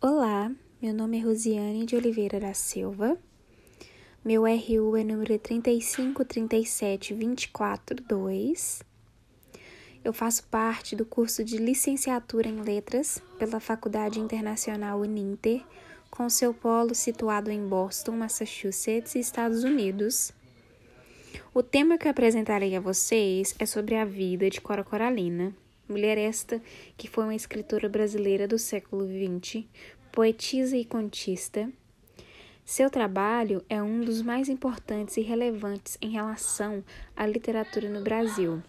Olá, meu nome é Rosiane de Oliveira da Silva. Meu RU é número 3537242. Eu faço parte do curso de licenciatura em Letras pela Faculdade Internacional Uninter, com seu polo situado em Boston, Massachusetts, Estados Unidos. O tema que eu apresentarei a vocês é sobre a vida de Cora Coralina, mulher esta que foi uma escritora brasileira do século XX, poetisa e contista. Seu trabalho é um dos mais importantes e relevantes em relação à literatura no Brasil.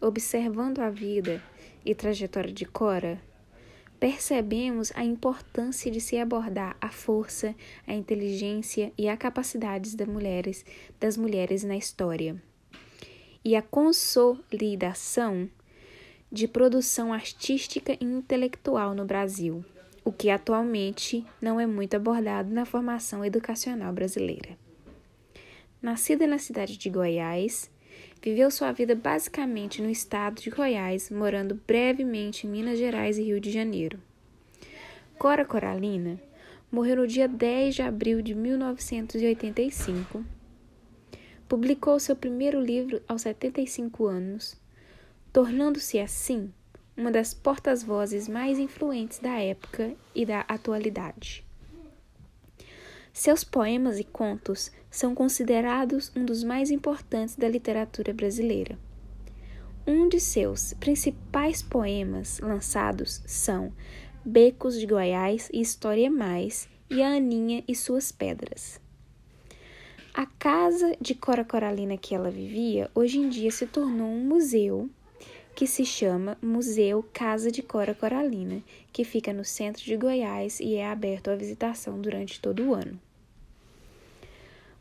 Observando a vida e trajetória de Cora, percebemos a importância de se abordar a força, a inteligência e a capacidades das mulheres, das mulheres na história. E a consolidação de produção artística e intelectual no Brasil, o que atualmente não é muito abordado na formação educacional brasileira. Nascida na cidade de Goiás, viveu sua vida basicamente no estado de Goiás, morando brevemente em Minas Gerais e Rio de Janeiro. Cora Coralina morreu no dia 10 de abril de 1985. Publicou seu primeiro livro aos 75 anos tornando-se assim uma das portas-vozes mais influentes da época e da atualidade. Seus poemas e contos são considerados um dos mais importantes da literatura brasileira. Um de seus principais poemas lançados são Becos de Goiás e História Mais e A Aninha e Suas Pedras. A casa de Cora Coralina que ela vivia hoje em dia se tornou um museu que se chama Museu Casa de Cora Coralina, que fica no centro de Goiás e é aberto à visitação durante todo o ano.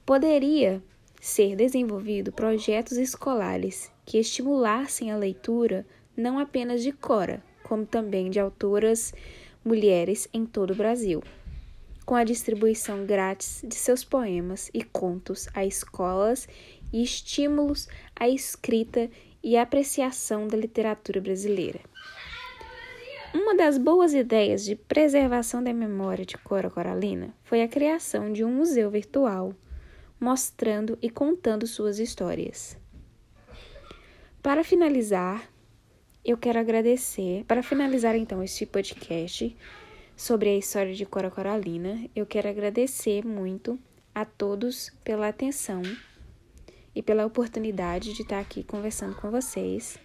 Poderia ser desenvolvido projetos escolares que estimulassem a leitura não apenas de Cora, como também de autoras mulheres em todo o Brasil, com a distribuição grátis de seus poemas e contos a escolas e estímulos à escrita e apreciação da literatura brasileira. Uma das boas ideias de preservação da memória de Cora Coralina foi a criação de um museu virtual, mostrando e contando suas histórias. Para finalizar, eu quero agradecer. Para finalizar então este podcast sobre a história de Cora Coralina, eu quero agradecer muito a todos pela atenção e pela oportunidade de estar aqui conversando com vocês.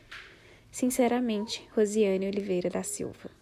Sinceramente, Rosiane Oliveira da Silva.